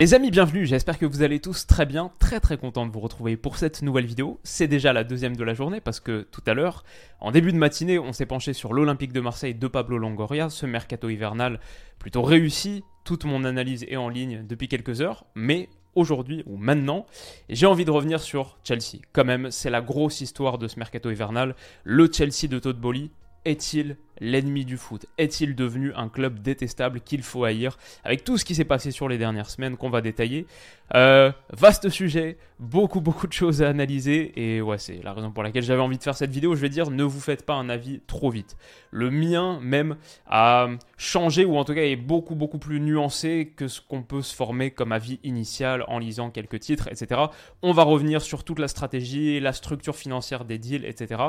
Les amis, bienvenue, j'espère que vous allez tous très bien, très très content de vous retrouver pour cette nouvelle vidéo. C'est déjà la deuxième de la journée parce que tout à l'heure, en début de matinée, on s'est penché sur l'Olympique de Marseille de Pablo Longoria, ce mercato hivernal plutôt réussi. Toute mon analyse est en ligne depuis quelques heures, mais aujourd'hui ou maintenant, j'ai envie de revenir sur Chelsea. Quand même, c'est la grosse histoire de ce mercato hivernal. Le Chelsea de Todd Bowley est-il l'ennemi du foot Est-il devenu un club détestable qu'il faut haïr Avec tout ce qui s'est passé sur les dernières semaines qu'on va détailler. Euh, vaste sujet, beaucoup beaucoup de choses à analyser et ouais c'est la raison pour laquelle j'avais envie de faire cette vidéo. Je vais dire ne vous faites pas un avis trop vite. Le mien même a changé ou en tout cas est beaucoup beaucoup plus nuancé que ce qu'on peut se former comme avis initial en lisant quelques titres etc. On va revenir sur toute la stratégie, la structure financière des deals etc.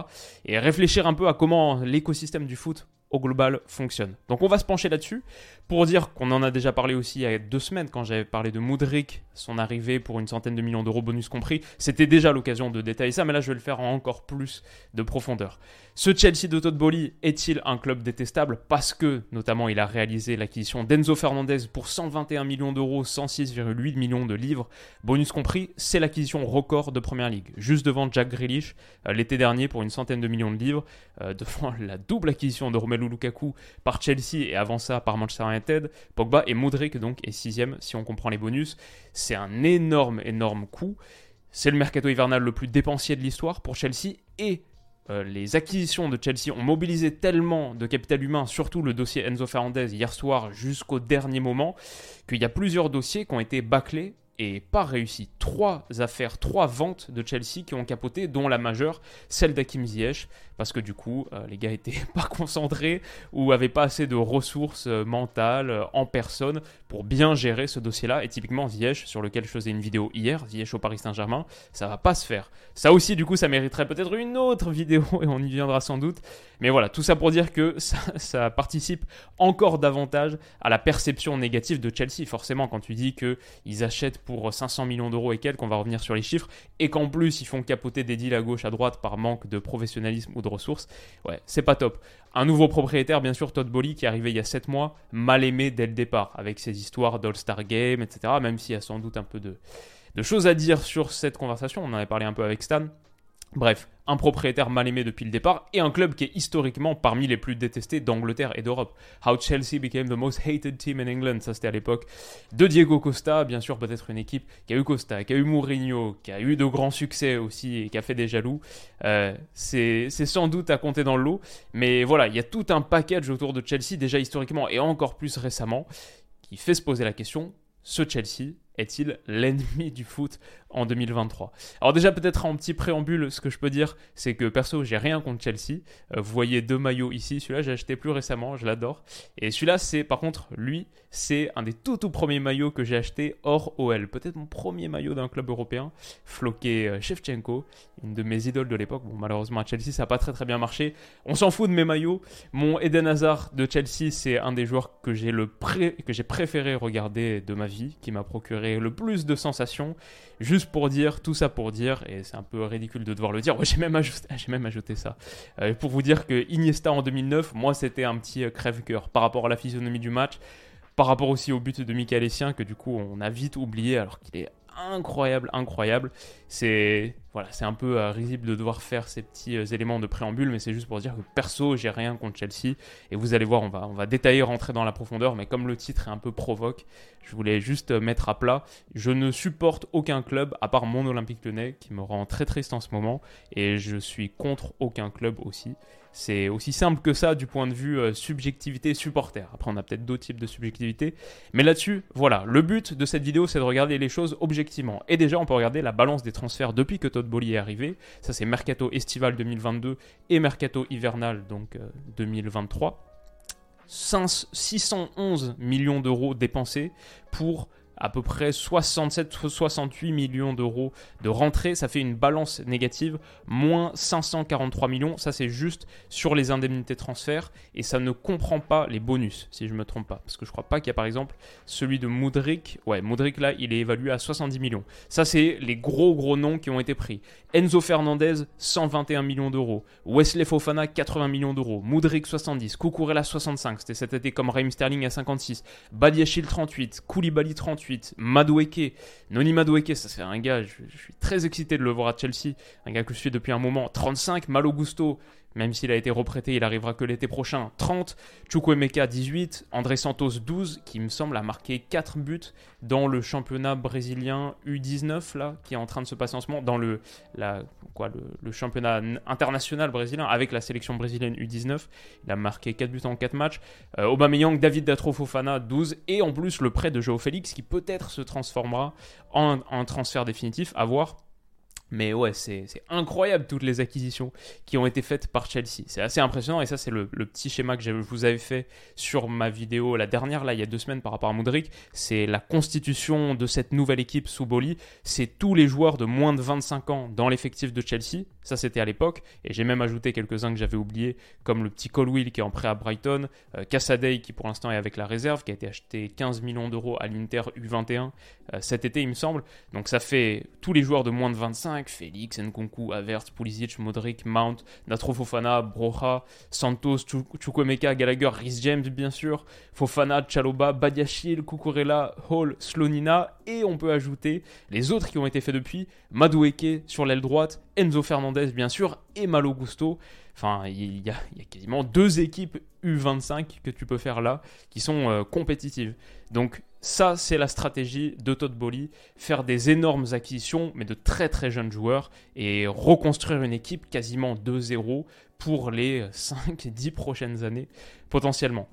Et réfléchir un peu à comment l'écosystème du foot Obrigado. Au global fonctionne. Donc on va se pencher là-dessus pour dire qu'on en a déjà parlé aussi il y a deux semaines quand j'avais parlé de Moudric, son arrivée pour une centaine de millions d'euros bonus compris. C'était déjà l'occasion de détailler ça, mais là je vais le faire en encore plus de profondeur. Ce Chelsea de Todd Bowley est-il un club détestable? Parce que notamment il a réalisé l'acquisition d'Enzo Fernandez pour 121 millions d'euros, 106,8 millions de livres, bonus compris, c'est l'acquisition record de Première Ligue, juste devant Jack Grealish euh, l'été dernier pour une centaine de millions de livres, euh, devant la double acquisition de Romelu Lukaku par Chelsea et avant ça par Manchester United, Pogba et Modric donc est sixième si on comprend les bonus. C'est un énorme énorme coup. C'est le mercato hivernal le plus dépensier de l'histoire pour Chelsea et euh, les acquisitions de Chelsea ont mobilisé tellement de capital humain, surtout le dossier Enzo Fernandez hier soir jusqu'au dernier moment, qu'il y a plusieurs dossiers qui ont été bâclés et pas réussi. Trois affaires, trois ventes de Chelsea qui ont capoté, dont la majeure, celle d'Akim Ziyech, parce que du coup, euh, les gars étaient pas concentrés ou avaient pas assez de ressources euh, mentales euh, en personne pour bien gérer ce dossier-là. Et typiquement, Ziyech, sur lequel je faisais une vidéo hier, Ziyech au Paris Saint-Germain, ça va pas se faire. Ça aussi, du coup, ça mériterait peut-être une autre vidéo et on y viendra sans doute. Mais voilà, tout ça pour dire que ça, participe encore davantage à la perception négative de Chelsea. Forcément, quand tu dis qu'ils achètent pour 500 millions d'euros et quelques, on va revenir sur les chiffres, et qu'en plus ils font capoter des deals à gauche, à droite par manque de professionnalisme ou de ressources, ouais, c'est pas top. Un nouveau propriétaire, bien sûr, Todd Bowley, qui est arrivé il y a 7 mois, mal aimé dès le départ, avec ses histoires d'All-Star Game, etc., même s'il y a sans doute un peu de, de choses à dire sur cette conversation, on en avait parlé un peu avec Stan. Bref, un propriétaire mal aimé depuis le départ et un club qui est historiquement parmi les plus détestés d'Angleterre et d'Europe. How Chelsea became the most hated team in England, ça c'était à l'époque de Diego Costa, bien sûr peut-être une équipe qui a eu Costa, qui a eu Mourinho, qui a eu de grands succès aussi et qui a fait des jaloux. Euh, c'est sans doute à compter dans le lot, mais voilà, il y a tout un package autour de Chelsea déjà historiquement et encore plus récemment qui fait se poser la question, ce Chelsea est-il l'ennemi du foot en 2023 Alors déjà peut-être en petit préambule, ce que je peux dire, c'est que perso, j'ai rien contre Chelsea. Euh, vous voyez deux maillots ici, celui-là j'ai acheté plus récemment, je l'adore. Et celui-là, c'est par contre, lui, c'est un des tout tout premiers maillots que j'ai acheté hors OL. Peut-être mon premier maillot d'un club européen, floqué euh, Shevchenko, une de mes idoles de l'époque. Bon, malheureusement à Chelsea, ça n'a pas très très bien marché. On s'en fout de mes maillots. Mon Eden Hazard de Chelsea, c'est un des joueurs que j'ai préféré regarder de ma vie, qui m'a procuré le plus de sensations. Juste pour dire, tout ça pour dire, et c'est un peu ridicule de devoir le dire, j'ai même, ajouté, même ajouté ça, euh, pour vous dire que Iniesta en 2009, moi c'était un petit euh, crève-cœur par rapport à la physionomie du match, par rapport aussi au but de Michael Essien, que du coup on a vite oublié alors qu'il est incroyable, incroyable. C'est voilà, c'est un peu euh, risible de devoir faire ces petits euh, éléments de préambule, mais c'est juste pour dire que perso, j'ai rien contre Chelsea. Et vous allez voir, on va, on va détailler, rentrer dans la profondeur, mais comme le titre est un peu provoque, je voulais juste euh, mettre à plat. Je ne supporte aucun club à part mon Olympique lyonnais, qui me rend très triste en ce moment, et je suis contre aucun club aussi. C'est aussi simple que ça du point de vue euh, subjectivité supporter. Après, on a peut-être d'autres types de subjectivité. Mais là-dessus, voilà, le but de cette vidéo, c'est de regarder les choses objectivement. Et déjà, on peut regarder la balance des transferts depuis que Todd Bolly est arrivé. Ça, c'est Mercato estival 2022 et Mercato hivernal, donc 2023. Euh, 611 millions d'euros dépensés pour à peu près 67-68 millions d'euros de rentrée. Ça fait une balance négative, moins 543 millions. Ça, c'est juste sur les indemnités transfert et ça ne comprend pas les bonus, si je ne me trompe pas. Parce que je crois pas qu'il y a par exemple celui de Moudric. Ouais, Moudric là, il est évalué à 70 millions. Ça, c'est les gros gros noms qui ont été pris. Enzo Fernandez, 121 millions d'euros. Wesley Fofana, 80 millions d'euros. Moudric, 70. Kukurela, 65. C'était cet été comme Raheem Sterling à 56. Badiachil, 38. Koulibaly, 38. Madoueke. Noni Madoueke, ça c'est un gars, je, suis très excité de le voir à Chelsea. Un gars que je suis depuis un moment. 35, Malo Gusto, même s'il a été reprêté, il arrivera que l'été prochain. 30, Chukwemeka 18, André Santos 12, qui me semble a marqué 4 buts dans le championnat brésilien U19 là, qui est en train de se passer en ce moment, dans le, championnat international brésilien avec la sélection brésilienne U19. Il a marqué 4 buts en 4 matchs. Euh, Aubameyang, David Datro Fofana 12 et en plus le prêt de Joao Félix qui peut-être se transformera en un transfert définitif à voir mais ouais, c'est incroyable toutes les acquisitions qui ont été faites par Chelsea. C'est assez impressionnant et ça c'est le, petit schéma que je vous avais fait sur ma vidéo, la dernière là, il y a deux semaines par rapport à Modric. C'est la constitution de cette nouvelle équipe sous Boli. C'est tous les joueurs de moins de 25 ans dans l'effectif de Chelsea. Ça c'était à l'époque et j'ai même ajouté quelques-uns que j'avais oubliés comme le petit Colwill qui est en prêt à Brighton, euh, Cassadei qui pour l'instant est avec la réserve, qui a été acheté 15 millions d'euros à l'Inter U21 euh, cet été il me semble. Donc ça fait tous les joueurs de moins de 25 Félix, Nkunku, Avert, Pulisic, Modric, Mount, Natro Fofana, Broja, Santos, Chukwemeka, Gallagher, Rhys James bien sûr, Fofana, Chaloba, Badiachil, Kukurela, Hall, Slonina et on peut ajouter les autres qui ont été faits depuis, Madueke sur l'aile droite, Enzo Fernandez bien sûr et Malo Gusto. Enfin, il y, a, quasiment deux équipes U25 que tu peux faire là qui sont euh, compétitives. Donc ça, c'est la stratégie de Todd Bolly, faire des énormes acquisitions, mais de très très jeunes joueurs, et reconstruire une équipe quasiment 2-0 pour les 5-10 prochaines années, potentiellement.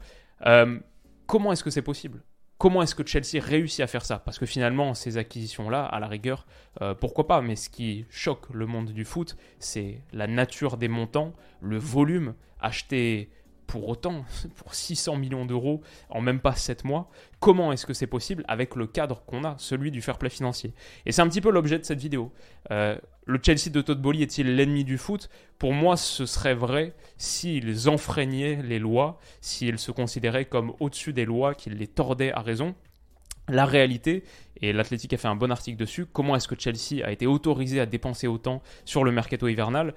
Euh, comment est-ce que c'est possible? Comment est-ce que Chelsea réussit à faire ça? Parce que finalement, ces acquisitions-là, à la rigueur, euh, pourquoi pas? Mais ce qui choque le monde du foot, c'est la nature des montants, le volume, acheter pour autant, pour 600 millions d'euros en même pas 7 mois, comment est-ce que c'est possible avec le cadre qu'on a, celui du fair play financier? Et c'est un petit peu l'objet de cette vidéo. Euh, le Chelsea de Todd Bowley est-il l'ennemi du foot? Pour moi, ce serait vrai s'ils enfreignaient les lois, s'ils se considéraient comme au-dessus des lois, qu'ils les tordaient à raison. La réalité, et l'Athletic a fait un bon article dessus, comment est-ce que Chelsea a été autorisé à dépenser autant sur le mercato hivernal?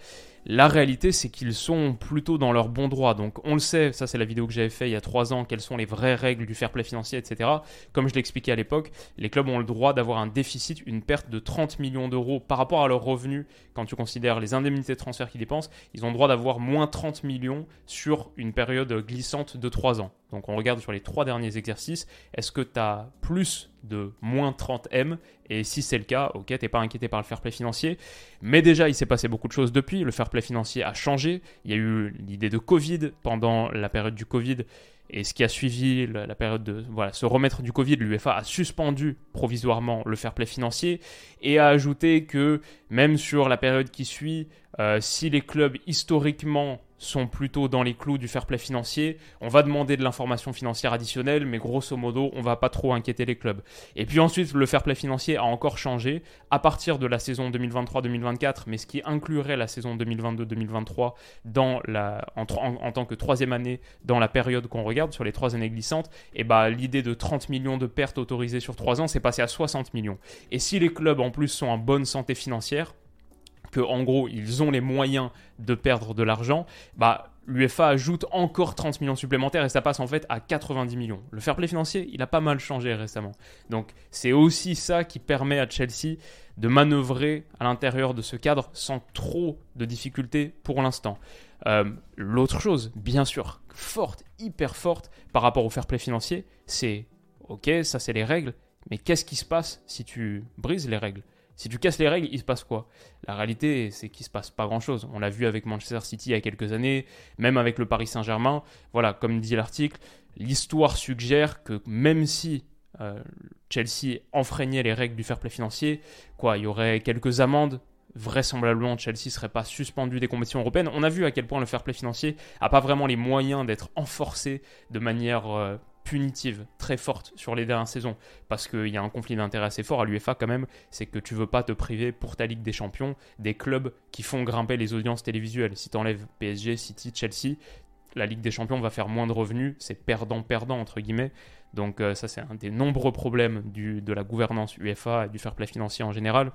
La réalité, c'est qu'ils sont plutôt dans leur bon droit. Donc, on le sait, ça c'est la vidéo que j'avais fait il y a trois ans, quelles sont les vraies règles du fair play financier, etc. Comme je l'expliquais à l'époque, les clubs ont le droit d'avoir un déficit, une perte de 30 millions d'euros par rapport à leurs revenus. Quand tu considères les indemnités de transfert qu'ils dépensent, ils ont le droit d'avoir moins 30 millions sur une période glissante de trois ans. Donc, on regarde sur les trois derniers exercices. Est-ce que tu as plus de moins 30 M? Et si c'est le cas, ok, t'es pas inquiété par le fair play financier. Mais déjà, il s'est passé beaucoup de choses depuis. Le fair play financier a changé. Il y a eu l'idée de Covid pendant la période du Covid. Et ce qui a suivi la, période de voilà, se remettre du Covid, l'UEFA a suspendu provisoirement le fair play financier et a ajouté que même sur la période qui suit, euh, si les clubs historiquement sont plutôt dans les clous du fair play financier. On va demander de l'information financière additionnelle, mais grosso modo, on va pas trop inquiéter les clubs. Et puis ensuite, le fair play financier a encore changé à partir de la saison 2023-2024, mais ce qui inclurait la saison 2022-2023 dans la, en, tant que troisième année dans la période qu'on regarde sur les trois années glissantes. Et bah l'idée de 30 millions de pertes autorisées sur trois ans, c'est passé à 60 millions. Et si les clubs en plus sont en bonne santé financière, que en gros ils ont les moyens de perdre de l'argent, bah l'UEFA ajoute encore 30 millions supplémentaires et ça passe en fait à 90 millions. Le fair play financier, il a pas mal changé récemment. Donc c'est aussi ça qui permet à Chelsea de manœuvrer à l'intérieur de ce cadre sans trop de difficultés pour l'instant. Euh, l'autre chose, bien sûr, forte, hyper forte par rapport au fair play financier, c'est ok, ça c'est les règles, mais qu'est-ce qui se passe si tu brises les règles? Si tu casses les règles, il se passe quoi? La réalité, c'est qu'il se passe pas grand-chose. On l'a vu avec Manchester City il y a quelques années, même avec le Paris Saint-Germain. Voilà, comme dit l'article, l'histoire suggère que même si euh, Chelsea enfreignait les règles du fair play financier, quoi, il y aurait quelques amendes. Vraisemblablement, Chelsea serait pas suspendu des compétitions européennes. On a vu à quel point le fair play financier n'a pas vraiment les moyens d'être enforcé de manière euh, punitive très forte sur les dernières saisons parce qu'il y a un conflit d'intérêt assez fort à l'UEFA quand même, c'est que tu veux pas te priver pour ta Ligue des Champions des clubs qui font grimper les audiences télévisuelles. Si tu enlèves PSG, City, Chelsea, la Ligue des Champions va faire moins de revenus, c'est perdant-perdant entre guillemets. Donc euh, ça c'est un des nombreux problèmes du, de la gouvernance UEFA et du fair play financier en général.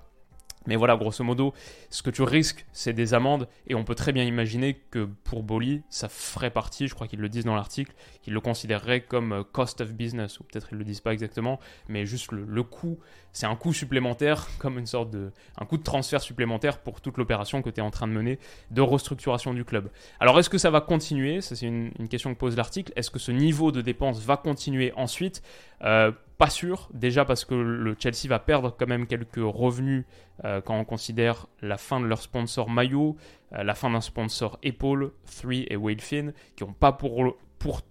Mais voilà, grosso modo, ce que tu risques, c'est des amendes. Et on peut très bien imaginer que pour Boli, ça ferait partie, je crois qu'ils le disent dans l'article, qu'ils le considéreraient comme euh, cost of business, ou peut-être ils le disent pas exactement, mais juste le, coût, c'est un coût supplémentaire, comme une sorte de. un coût de transfert supplémentaire pour toute l'opération que tu es en train de mener de restructuration du club. Alors est-ce que ça va continuer? Ça, c'est une, une question que pose l'article. Est-ce que ce niveau de dépenses va continuer ensuite? Euh, pas sûr, déjà parce que le Chelsea va perdre quand même quelques revenus euh, quand on considère la fin de leur sponsor maillot, euh, la fin d'un sponsor épaule, Three et Wade Finn, qui n'ont pas, pour, pour,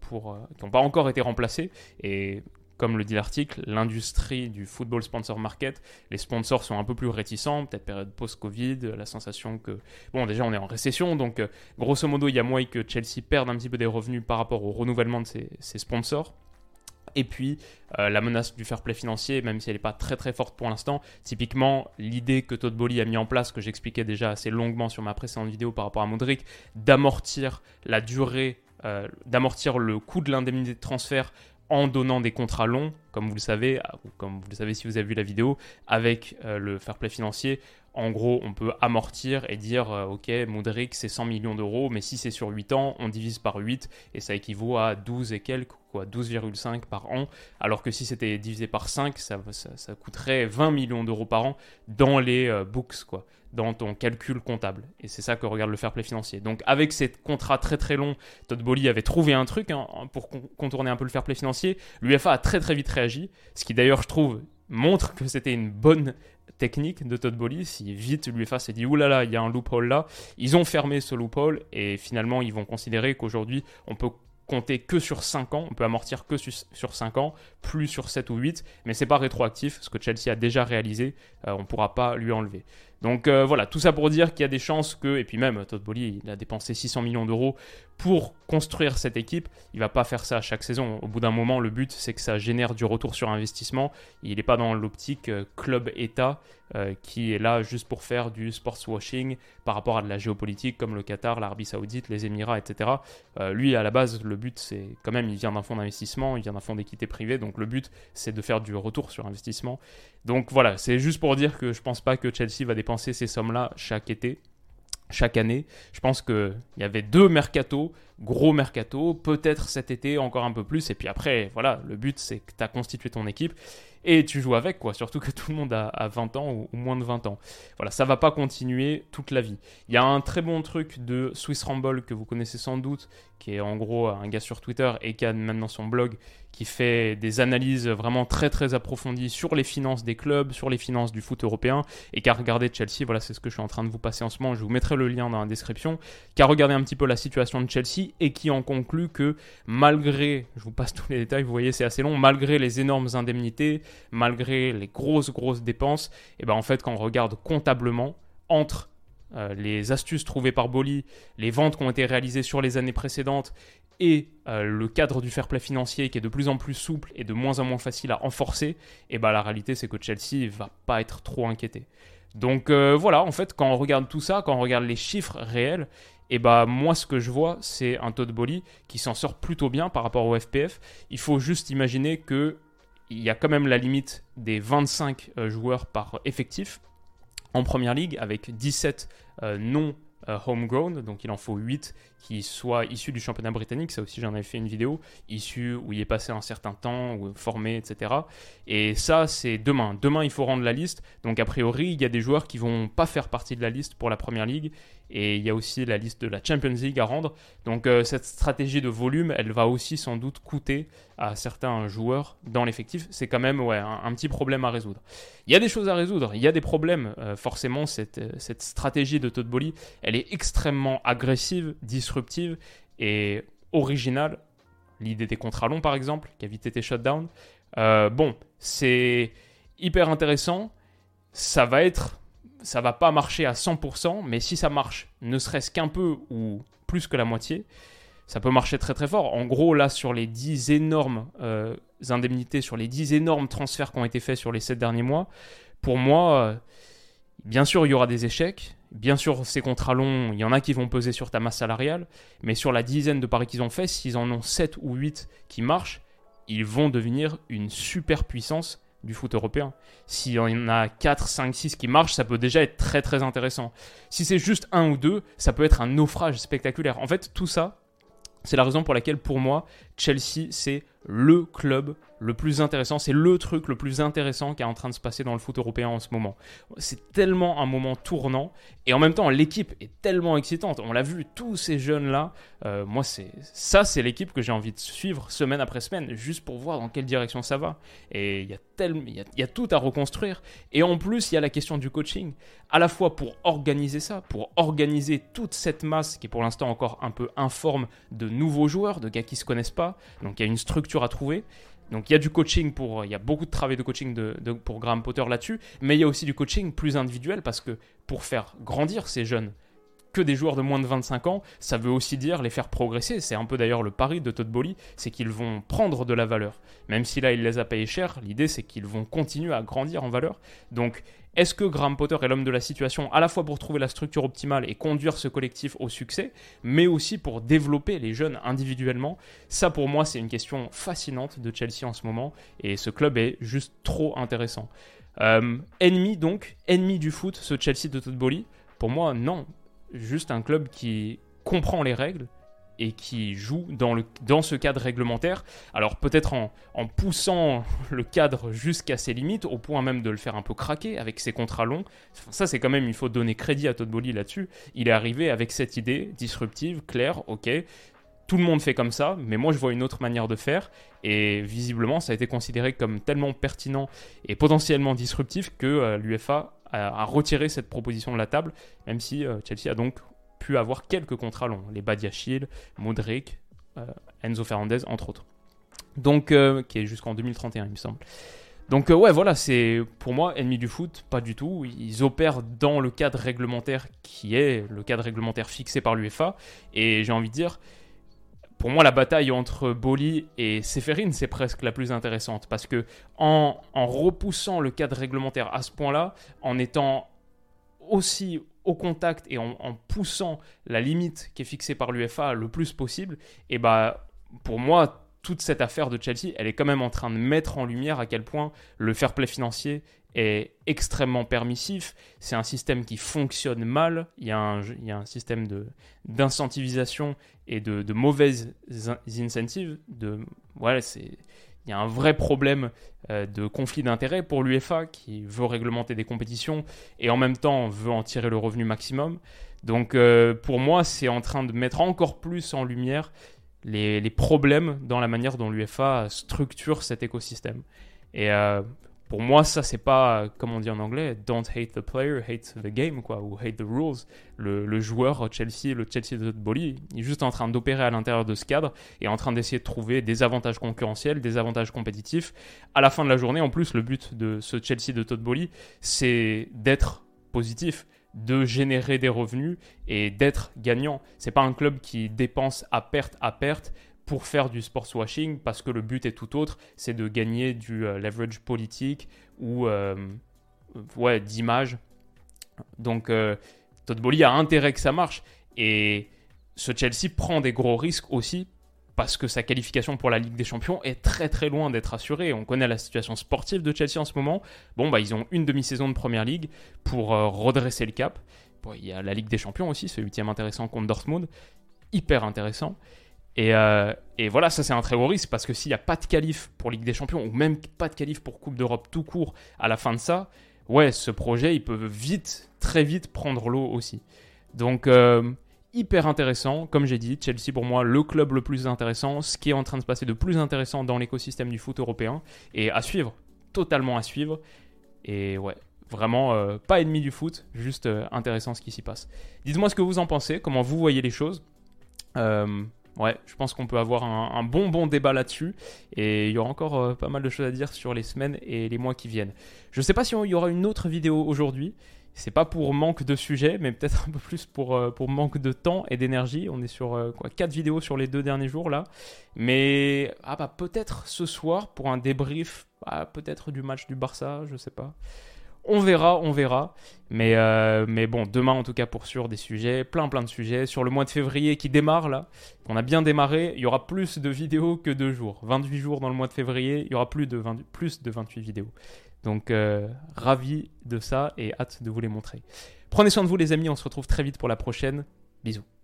pour, pas encore été remplacés. Et comme le dit l'article, l'industrie du football sponsor market, les sponsors sont un peu plus réticents, peut-être période post-Covid, la sensation que, bon, déjà on est en récession, donc grosso modo, il y a moyen que Chelsea perde un petit peu des revenus par rapport au renouvellement de ses sponsors. Et puis euh, la menace du fair play financier, même si elle n'est pas très très forte pour l'instant. Typiquement, l'idée que Todd Bowley a mis en place, que j'expliquais déjà assez longuement sur ma précédente vidéo par rapport à Modric, d'amortir la durée, euh, d'amortir le coût de l'indemnité de transfert en donnant des contrats longs, comme vous le savez, comme vous le savez si vous avez vu la vidéo, avec euh, le fair play financier. En gros, on peut amortir et dire, ok, Modric c'est 100 millions d'euros, mais si c'est sur 8 ans, on divise par 8 et ça équivaut à 12 et quelques 12,5 par an, alors que si c'était divisé par 5, ça, coûterait 20 millions d'euros par an dans les euh, books, quoi, dans ton calcul comptable. Et c'est ça que regarde le fair play financier. Donc avec ces contrats très très longs, Todd Bowley avait trouvé un truc hein, pour contourner un peu le fair play financier. L'UFA a très très vite réagi, ce qui d'ailleurs je trouve montre que c'était une bonne technique de Todd Bowley. Si vite l'UEFA s'est dit oulala, il y a un loophole là, ils ont fermé ce loophole et finalement ils vont considérer qu'aujourd'hui on peut compter que sur 5 ans, on peut amortir que sur 5 ans, plus sur 7 ou 8, mais c'est pas rétroactif, ce que Chelsea a déjà réalisé, euh, on ne pourra pas lui enlever. Donc euh, voilà, tout ça pour dire qu'il y a des chances que, et puis même Todd Bowley, il a dépensé 600 millions d'euros pour construire cette équipe. Il va pas faire ça à chaque saison. Au bout d'un moment, le but c'est que ça génère du retour sur investissement. Il n'est pas dans l'optique euh, club-État euh, qui est là juste pour faire du sports washing par rapport à de la géopolitique comme le Qatar, l'Arabie Saoudite, les Émirats, etc. lui, à la base, le but c'est quand même, il vient d'un fonds d'investissement, il vient d'un fonds d'équité privée, donc le but c'est de faire du retour sur investissement. Donc voilà, c'est juste pour dire que je pense pas que Chelsea va dépenser ces sommes-là chaque été, chaque année. Je pense qu'il y avait deux mercato, gros mercato, peut-être cet été encore un peu plus, et puis après, voilà, le but c'est que tu as constitué ton équipe et tu joues avec, quoi. Surtout que tout le monde a, 20 ans ou, moins de 20 ans. Voilà, ça va pas continuer toute la vie. Il y a un très bon truc de Swiss Rumble que vous connaissez sans doute, qui est en gros un gars sur Twitter et qui a maintenant son blog, qui fait des analyses vraiment très très approfondies sur les finances des clubs, sur les finances du foot européen, et qui a regardé Chelsea, voilà c'est ce que je suis en train de vous passer en ce moment, je vous mettrai le lien dans la description, qui a regardé un petit peu la situation de Chelsea et qui en conclut que malgré, je vous passe tous les détails, vous voyez c'est assez long, malgré les énormes indemnités, malgré les grosses grosses dépenses, et ben en fait quand on regarde comptablement, entre euh, les astuces trouvées par Boli, les ventes qui ont été réalisées sur les années précédentes et euh, le cadre du fair play financier qui est de plus en plus souple et de moins en moins facile à enforcer, et ben la réalité c'est que Chelsea va pas être trop inquiété. Donc euh, voilà, en fait, quand on regarde tout ça, quand on regarde les chiffres réels, et bah moi ce que je vois c'est un Todd Boli qui s'en sort plutôt bien par rapport au FPF. Il faut juste imaginer que il y a quand même la limite des 25 joueurs par effectif en première ligue avec 17 euh, non euh, homegrown, donc il en faut 8 qui soit issu du championnat britannique. Ça aussi, j'en avais fait une vidéo, issu où il est passé un certain temps, ou formé, etc. Et ça, c'est demain. Demain, il faut rendre la liste. Donc, a priori, il y a des joueurs qui vont pas faire partie de la liste pour la première ligue. Et il y a aussi la liste de la Champions League à rendre. Donc, euh, cette stratégie de volume, elle va aussi sans doute coûter à certains joueurs dans l'effectif. C'est quand même un, petit problème à résoudre. Il y a des choses à résoudre. Il y a des problèmes. Euh, forcément, cette, cette stratégie de Todd Bolly, elle est extrêmement agressive, disruptive et originale. L'idée des contrats longs, par exemple, qui a vite été shutdown. Euh, bon, c'est hyper intéressant. Ça va être, ça va pas marcher à 100%, mais si ça marche, ne serait-ce qu'un peu ou plus que la moitié, ça peut marcher très très fort. En gros, là, sur les 10 énormes euh, indemnités, sur les 10 énormes transferts qui ont été faits sur les 7 derniers mois, pour moi, euh, bien sûr, il y aura des échecs, Bien sûr, ces contrats longs, il y en a qui vont peser sur ta masse salariale, mais sur la dizaine de paris qu'ils ont fait, s'ils en ont 7 ou 8 qui marchent, ils vont devenir une super puissance du foot européen. S'il y en a 4, 5, 6 qui marchent, ça peut déjà être très très intéressant. Si c'est juste un ou deux, ça peut être un naufrage spectaculaire. En fait, tout ça, c'est la raison pour laquelle pour moi, Chelsea, c'est le club le plus intéressant, c'est le truc le plus intéressant qui est en train de se passer dans le foot européen en ce moment. C'est tellement un moment tournant et en même temps l'équipe est tellement excitante. On l'a vu, tous ces jeunes-là, euh, moi c'est ça c'est l'équipe que j'ai envie de suivre semaine après semaine juste pour voir dans quelle direction ça va. Et il y a y, a tout à reconstruire. Et en plus il y a la question du coaching, à la fois pour organiser ça, pour organiser toute cette masse qui est pour l'instant encore un peu informe de nouveaux joueurs, de gars qui se connaissent pas. Donc il y a une structure à trouver. Donc il y a du coaching pour, il y a beaucoup de travail de coaching pour Graham Potter là-dessus, mais il y a aussi du coaching plus individuel parce que pour faire grandir ces jeunes, que des joueurs de moins de 25 ans, ça veut aussi dire les faire progresser. C'est un peu d'ailleurs le pari de Todd Bolly, c'est qu'ils vont prendre de la valeur. Même si là il les a payés cher, l'idée c'est qu'ils vont continuer à grandir en valeur. Donc est-ce que Graham Potter est l'homme de la situation à la fois pour trouver la structure optimale et conduire ce collectif au succès, mais aussi pour développer les jeunes individuellement? Ça pour moi c'est une question fascinante de Chelsea en ce moment et ce club est juste trop intéressant. Euh, ennemi donc, ennemi du foot, ce Chelsea de Todd Bolly Pour moi non, juste un club qui comprend les règles, et qui joue dans, le, dans ce cadre réglementaire. Alors peut-être en, en, poussant le cadre jusqu'à ses limites, au point même de le faire un peu craquer avec ses contrats longs. Ça c'est quand même, il faut donner crédit à Todd Bowley là-dessus. Il est arrivé avec cette idée disruptive, claire, ok. Tout le monde fait comme ça, mais moi je vois une autre manière de faire, et visiblement ça a été considéré comme tellement pertinent et potentiellement disruptif que euh, l'UFA a, retiré cette proposition de la table, même si euh, Chelsea a donc pu avoir quelques contrats longs. Les Badiachil, Modric, euh, Enzo Fernandez, entre autres. Donc, euh, qui est jusqu'en 2031, il me semble. Donc, euh, ouais, voilà, c'est pour moi, ennemi du foot, pas du tout. Ils opèrent dans le cadre réglementaire qui est le cadre réglementaire fixé par l'UEFA. Et j'ai envie de dire, pour moi, la bataille entre Boli et Seferin, c'est presque la plus intéressante. Parce que en, en repoussant le cadre réglementaire à ce point-là, en étant aussi au contact et en, poussant la limite qui est fixée par l'UFA le plus possible, et bah pour moi, toute cette affaire de Chelsea, elle est quand même en train de mettre en lumière à quel point le fair play financier est extrêmement permissif. C'est un système qui fonctionne mal. Il y a un, système d'incentivisation et de, mauvaises incentives. De, voilà, il y a un vrai problème de conflit d'intérêts pour l'UEFA qui veut réglementer des compétitions et en même temps veut en tirer le revenu maximum. Donc euh, pour moi, c'est en train de mettre encore plus en lumière les, problèmes dans la manière dont l'UEFA structure cet écosystème. Et euh, pour moi, ça, c'est pas, comme on dit en anglais, don't hate the player, hate the game, quoi, ou hate the rules. Le, joueur Chelsea, le Chelsea de Bolly, il est juste en train d'opérer à l'intérieur de ce cadre et en train d'essayer de trouver des avantages concurrentiels, des avantages compétitifs. À la fin de la journée, en plus, le but de ce Chelsea de Todd Bolly, c'est d'être positif de générer des revenus et d'être gagnant. C'est pas un club qui dépense à perte à perte, pour faire du sports washing parce que le but est tout autre, c'est de gagner du euh, leverage politique ou euh, ouais, d'image. Donc euh, Todd Bolly a intérêt que ça marche et ce Chelsea prend des gros risques aussi parce que sa qualification pour la Ligue des Champions est très très loin d'être assurée. On connaît la situation sportive de Chelsea en ce moment. Bon, bah, ils ont une demi-saison de Première Ligue pour redresser le cap. il y a la Ligue des Champions aussi, ce huitième intéressant contre Dortmund hyper intéressant. Et, euh, et voilà, ça c'est un très gros risque parce que s'il n'y a pas de qualif pour Ligue des Champions ou même pas de qualif pour Coupe d'Europe tout court à la fin de ça, ouais, ce projet il peut vite, très vite prendre l'eau aussi. Donc euh, hyper intéressant, comme j'ai dit, Chelsea pour moi le club le plus intéressant, ce qui est en train de se passer de plus intéressant dans l'écosystème du foot européen et à suivre, totalement à suivre. Et ouais, vraiment euh, pas ennemi du foot, juste intéressant ce qui s'y passe. Dites-moi ce que vous en pensez, comment vous voyez les choses. Ouais, je pense qu'on peut avoir un, bon bon débat là-dessus. Et il y aura encore euh, pas mal de choses à dire sur les semaines et les mois qui viennent. Je ne sais pas si il y aura une autre vidéo aujourd'hui. C'est pas pour manque de sujet, mais peut-être un peu plus pour, euh, pour manque de temps et d'énergie. On est sur euh, quoi, 4 vidéos sur les deux derniers jours là. Mais ah bah, peut-être ce soir pour un débrief, ah, peut-être du match du Barça, je sais pas. On verra, on verra. Mais, euh, mais bon, demain en tout cas pour sûr des sujets, plein plein de sujets. Sur le mois de février qui démarre là, on a bien démarré, il y aura plus de vidéos que de jours. 28 jours dans le mois de février, il y aura plus de, plus de 28 vidéos. Donc euh, ravi de ça et hâte de vous les montrer. Prenez soin de vous les amis, on se retrouve très vite pour la prochaine. Bisous.